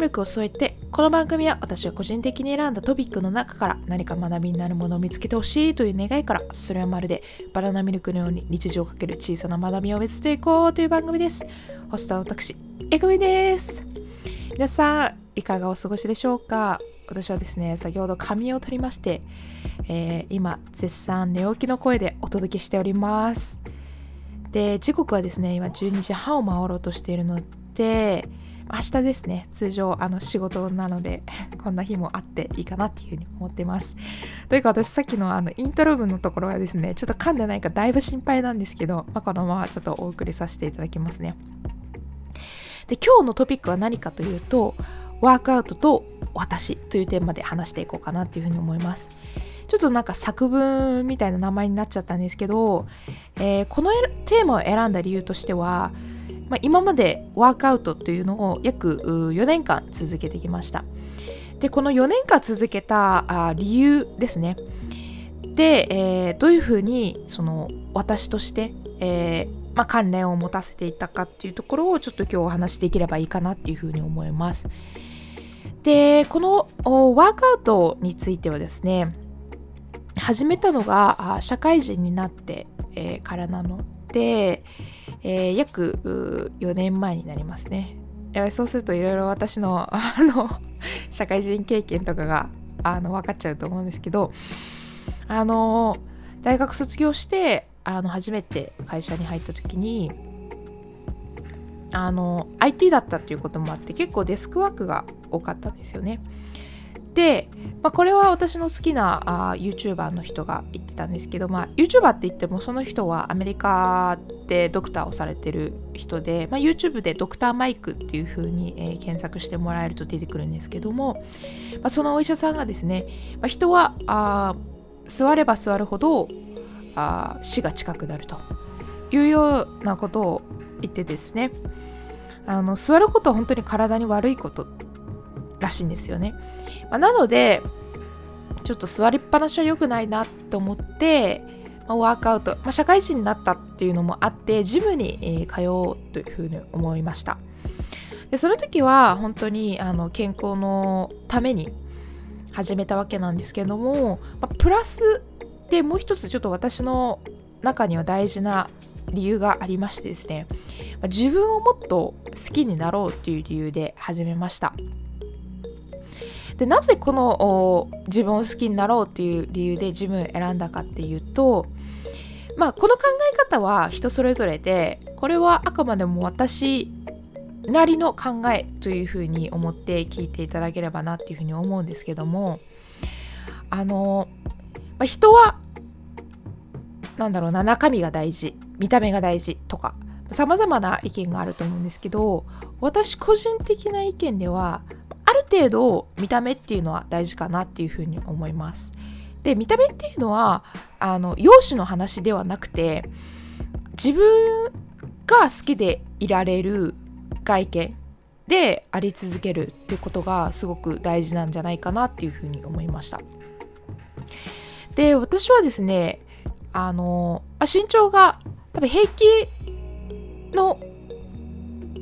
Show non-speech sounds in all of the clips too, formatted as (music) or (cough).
バナナミルクを添えてこの番組は私が個人的に選んだトピックの中から何か学びになるものを見つけてほしいという願いからそれはまるでバナナミルクのように日常をかける小さな学びを見つけていこうという番組です。ホストは私えぐみです。皆さんいかがお過ごしでしょうか？私はですね先ほど髪を取りまして、えー、今絶賛寝起きの声でお届けしております。で時刻はですね今12時半を回ろうとしているので明日ですね。通常あの仕事なので (laughs) こんな日もあっていいかなっていうふうに思ってます。というか私さっきのあのイントロ部のところはですねちょっと噛んでないかだいぶ心配なんですけど、まあ、このままちょっとお送りさせていただきますね。で今日のトピックは何かというとワークアウトと私というテーマで話していこうかなっていうふうに思います。ちょっとなんか作文みたいな名前になっちゃったんですけど、えー、このテーマを選んだ理由としてはまあ、今までワークアウトというのを約4年間続けてきました。で、この4年間続けた理由ですね。で、えー、どういうふうにその私として、えー、まあ、関連を持たせていたかっていうところをちょっと今日お話しできればいいかなっていうふうに思います。で、このワークアウトについてはですね、始めたのが社会人になって、え、からなので、えー、約4年前になりますね。そうするといろいろ私の (laughs) あの社会人経験とかがあの分かっちゃうと思うんですけどあの大学卒業してあの初めて会社に入った時にあの IT だったっていうこともあって結構デスクワークが多かったんですよね。で、まあ、これは私の好きなあ YouTuber の人が言ってたんですけど、まあ、YouTuber って言ってもその人はアメリカでドクターをされてる人で、まあ、YouTube でドクターマイクっていう風に、えー、検索してもらえると出てくるんですけども、まあ、そのお医者さんがですね、まあ、人はあ座れば座るほどあ死が近くなるというようなことを言ってですねあの座ることは本当に体に悪いことらしいんですよね。まあ、なのでちょっと座りっぱなしは良くないなと思って、まあ、ワークアウト、まあ、社会人になったっていうのもあってジムに、通おうというふうに思いました。でその時は本当にあの健康のために始めたわけなんですけども、まあ、プラスでもう一つちょっと私の中には大事な理由がありましてですね。自分をもっと好きになろうっていう理由で始めました。でなぜこの自分を好きになろうっていう理由でジムを選んだかっていうとまあこの考え方は人それぞれでこれはあくまでも私なりの考えというふうに思って聞いていただければなっていうふうに思うんですけどもあの、まあ、人はなんだろうな中身が大事見た目が大事とか様々な意見があると思うんですけど私個人的な意見ではある程度見た目っていうのは大事かなっていうふうに思います。で見た目っていうのはあの容姿の話ではなくて自分が好きでいられる外見であり続けるっていうことがすごく大事なんじゃないかなっていうふうに思いました。で私はですねあの身長が多分平気の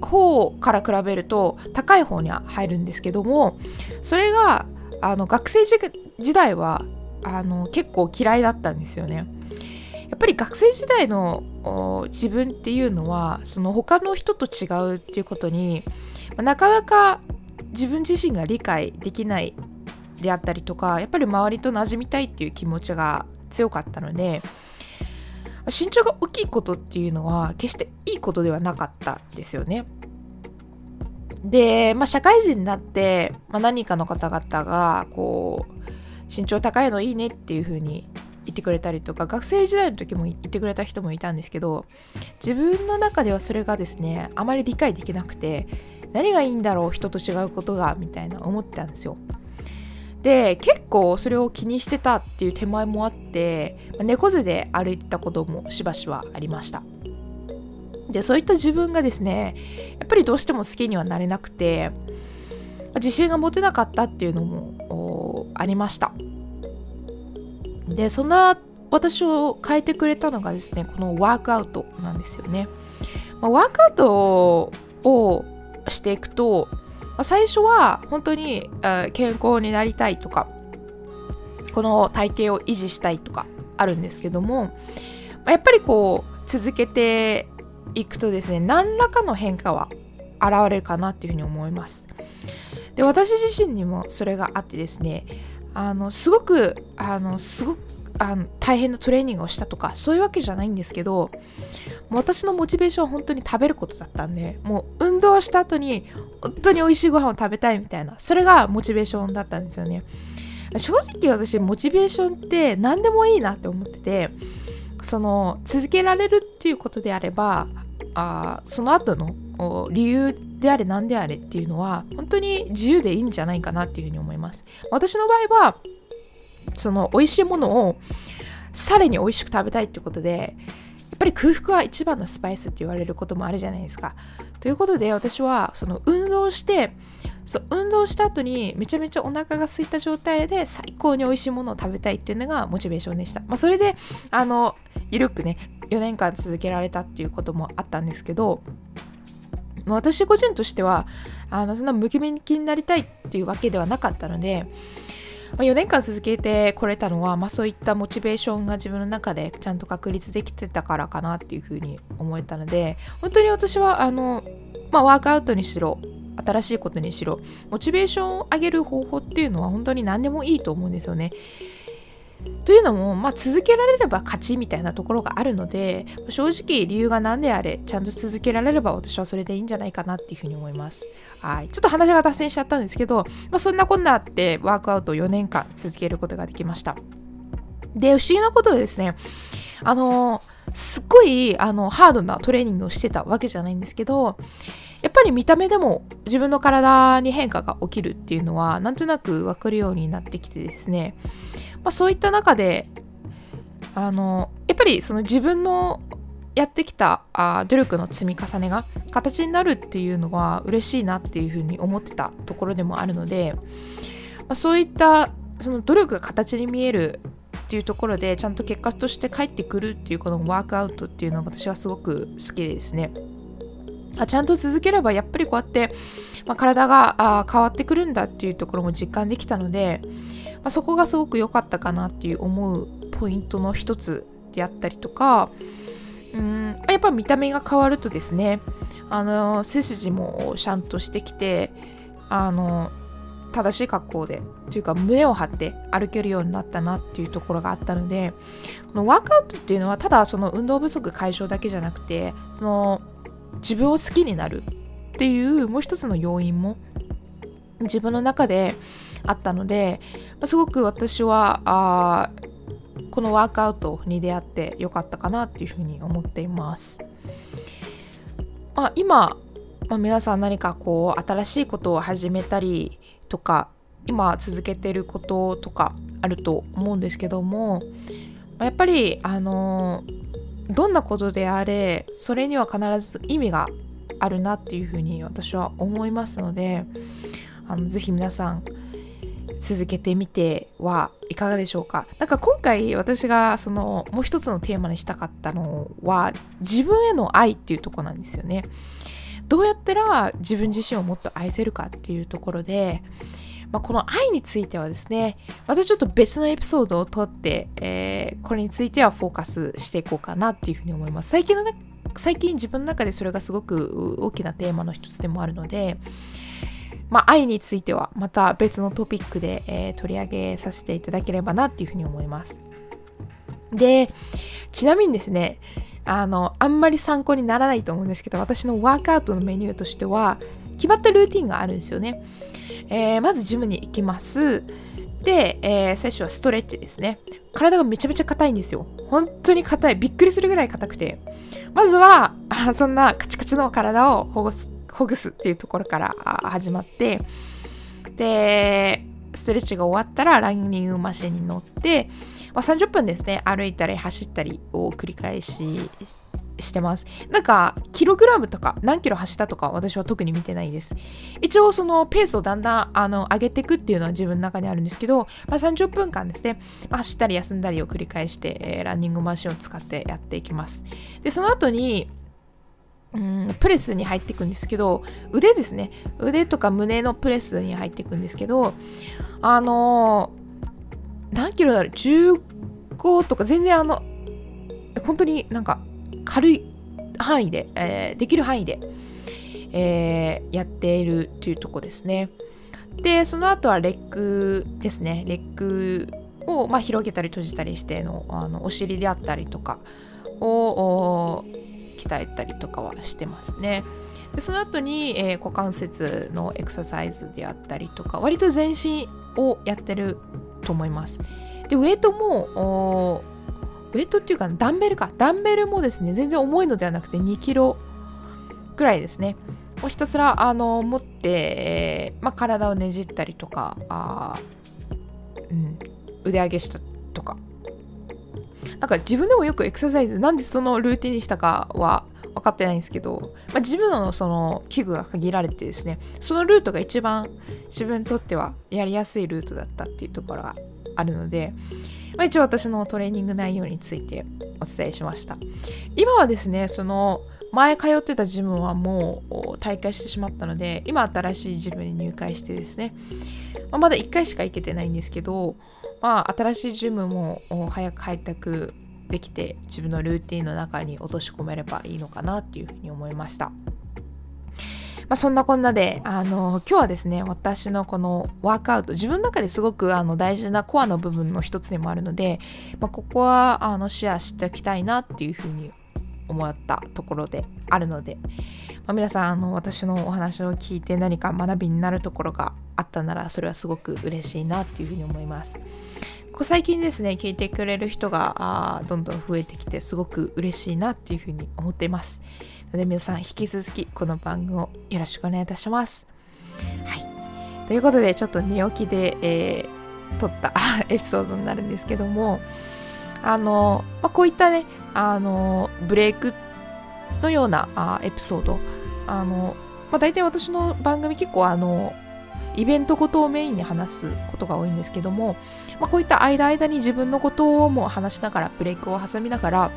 方から比べると高い方には入るんですけどもそれがあの学生時代はあの結構嫌いだったんですよね。やっぱり学生時代の自分っていうのはその他の人と違うっていうことになかなか自分自身が理解できないであったりとかやっぱり周りと馴染みたいっていう気持ちが強かったので身長が大きいことっていうのは決していいことではなかったですよね。で、まあ、社会人になって、まあ、何かの方々がこう身長高いのいいねっていう風に言ってくれたりとか学生時代の時も言ってくれた人もいたんですけど自分の中ではそれがですねあまり理解できなくて何がいいんだろう人と違うことがみたいな思ってたんですよ。で結構それを気にしてたっていう手前もあって猫背で歩いたこともしばしばありました。でそういった自分がですねやっぱりどうしても好きにはなれなくて自信が持てなかったっていうのもありました。でそんな私を変えてくれたのがですねこのワークアウトなんですよね、まあ、ワークアウトをしていくとあ、最初は本当に、え健康になりたいとかこの体型を維持したいとかあるんですけども、まあ、やっぱりこう続けていくとですね何らかの変化は現れるかなっていうふうに思います。で私自身にもそれがあってですねあのすごくあのすごくあの大変なトレーニングをしたとかそういうわけじゃないんですけど私のモチベーションは本当に食べることだったんでもう運動した後に本当に美味しいご飯を食べたいみたいなそれがモチベーションだったんですよね。正直私モチベーションって何でもいいなって思っててその続けられるっていうことであればあその後の理由であれ何であれっていうのは本当に自由でいいんじゃないかなっていうふうに思います。私の場合はその美味しいものをさらに美味しく食べたいってことでやっぱり空腹は一番のスパイスって言われることもあるじゃないですか。ということで私はその運動してそう運動した後にめちゃめちゃお腹が空いた状態で最高に美味しいものを食べたいっていうのがモチベーションでした、まあ、それであのゆるくね4年間続けられたっていうこともあったんですけど私個人としてはあのそんなムキムキになりたいっていうわけではなかったので、まあ、4年間続けてこれたのは、まあ、そういったモチベーションが自分の中でちゃんと確立できてたからかなっていうふうに思えたので本当に私はあの、まあ、ワークアウトにしろ新しいことにしろモチベーションを上げる方法っていうのは本当に何でもいいと思うんですよね。というのも、まあ、続けられれば勝ちみたいなところがあるので正直理由が何であれちゃんと続けられれば私はそれでいいんじゃないかなっていうふうに思います。はい。ちょっと話が脱線しちゃったんですけど、まあ、そんなこんなあってワークアウトを4年間続けることができました。で不思議なことでですねあのすっごいあのハードなトレーニングをしてたわけじゃないんですけどやっぱり見た目でも自分の体に変化が起きるっていうのはなんとなく分かるようになってきてですねまあ、そういった中であのやっぱりその自分のやってきたあ努力の積み重ねが形になるっていうのは嬉しいなっていうふうに思ってたところでもあるので、まあ、そういったその努力が形に見えるっていうところでちゃんと結果として返ってくるっていうこのワークアウトっていうのが私はすごく好きですね。あちゃんと続ければやっぱりこうやって、まあ、体があ変わってくるんだっていうところも実感できたのでまあ、そこがすごく良かったかなっていう思うポイントの一つであったりとかうんやっぱ見た目が変わるとですねあの背筋もシャンとしてきてあの正しい格好でというか胸を張って歩けるようになったなっていうところがあったのでこのワークアウトっていうのはただその運動不足解消だけじゃなくてその自分を好きになるっていうもう一つの要因も自分の中であったので、ますごく私はあこのワークアウトに出会ってよかったかなっていうふうに思っています。まあ、今、まあ、皆さん何かこう新しいことを始めたりとか今続けてることとかあると思うんですけども、まあ、やっぱりあのどんなことであれそれには必ず意味があるなっていうふうに私は思いますのであのぜひ皆さん続けてみてはいかがでしょうか。なんか今回私がそのもう一つのテーマにしたかったのは自分への愛っていうとこなんですよね。どうやったら自分自身をもっと愛せるかっていうところで、まあ、この愛についてはですねまたちょっと別のエピソードをとって、えー、これについてはフォーカスしていこうかなっていうふうに思います最近のね最近自分の中でそれがすごく大きなテーマの一つでもあるのでまあ、愛についてはまた別のトピックで、えー、取り上げさせていただければなっていうふうに思います。で、ちなみにですね、あの、あんまり参考にならないと思うんですけど、私のワークアウトのメニューとしては、決まったルーティンがあるんですよね。えー、まずジムに行きます。で、えー、最初はストレッチですね。体がめちゃめちゃ硬いんですよ。本当に硬い。びっくりするぐらい硬くて。まずは、そんなカチカチの体を保護すほぐすっていうところから始まってでストレッチが終わったらランニングマシンに乗って、まあ、30分ですね歩いたり走ったりを繰り返ししてます。なんかキログラムとか何キロ走ったとか私は特に見てないです。一応そのペースをだんだんあの上げていくっていうのは自分の中にあるんですけど、まあ、30分間ですね、ま、走ったり休んだりを繰り返して、え、ランニングマシンを使ってやっていきます。でその後にうんプレスに入っていくんですけど腕ですね。腕とか胸のプレスに入っていくんですけどあのー、何キロだろう15とか全然あの本当になんか軽い範囲で、えー、できる範囲で、えー、やっているというとこですねでその後はレッグですねレッグを、まあ、広げたり閉じたりしてのあのお尻であったりとかを鍛えたりとかはしてますね。でその後に、えー、股関節のエクササイズであったりとか割と全身をやってると思います。でウェイトもウェイトっていうかダンベルか。ダンベルもですね全然重いのではなくて2キロぐらいですね。をひたすらあの持って、まあ、体をねじったりとかあ、うん、腕上げしたとか。なんか自分でもよくエクササイズなんでそのルーティンにしたかは分かってないんですけど、まあ、自分のその器具が限られてですねそのルートが一番自分にとってはやりやすいルートだったっていうところがあるので、まあ、一応私のトレーニング内容についてお伝えしました今はですねその前通ってたジムはもう退会してしまったので今新しいジムに入会してですね、まあ、まだ1回しか行けてないんですけど、まあ、新しいジムも早く開拓できて自分のルーティンの中に落とし込めればいいのかなっていうふうに思いました。まあ、そんなこんなで、あの、今日はですね、私のこのワークアウト、自分の中ですごくあの大事なコアの部分の一つでもあるので、まあ、ここはあのシェアしておきたいなっていうふうに思ったところであるので、まあ、皆さんあの私のお話を聞いて何か学びになるところがあったならそれはすごく嬉しいなっていうふうに思います。ここ最近ですね聞いてくれる人があどんどん増えてきてすごく嬉しいなっていうふうに思っています。ので皆さん引き続きこの番組をよろしくお願いいたします。はい。ということでちょっと寝起きで、えー、撮った (laughs) エピソードになるんですけどもあの、まあ、こういったねあのブレイクのようなあエピソードあの、まあ、大体私の番組結構あのイベントごとをメインに話すことが多いんですけども、まあ、こういった間間に自分のことをも話しながらブレイクを挟みながら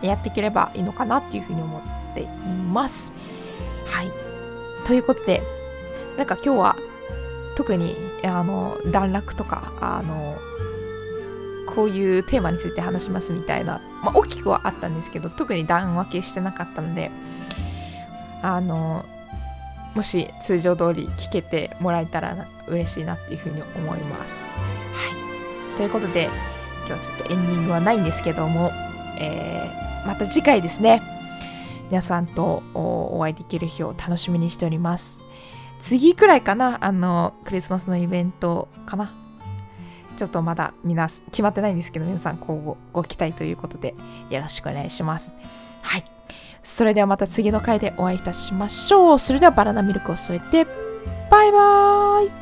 やっていければいいのかなっていうふうに思っています。はい。ということで、なんか今日は特にあの段落とかあのこういうテーマについて話しますみたいな、まあ、大きくはあったんですけど特に段分けしてなかったのであのもし通常通り聞けてもらえたら嬉しいなっていうふうに思います。はい、ということで今日ちょっとエンディングはないんですけども、えー、また次回ですね皆さんとお会いできる日を楽しみにしております。次くらいかな？あのクリスマスのイベントかな？ちょっとまだみな決まってないんですけど、皆さん今後ご期待ということでよろしくお願いします。はい。それではまた次の回でお会いいたしましょう。それではバナナミルクを添えて、バイバーイ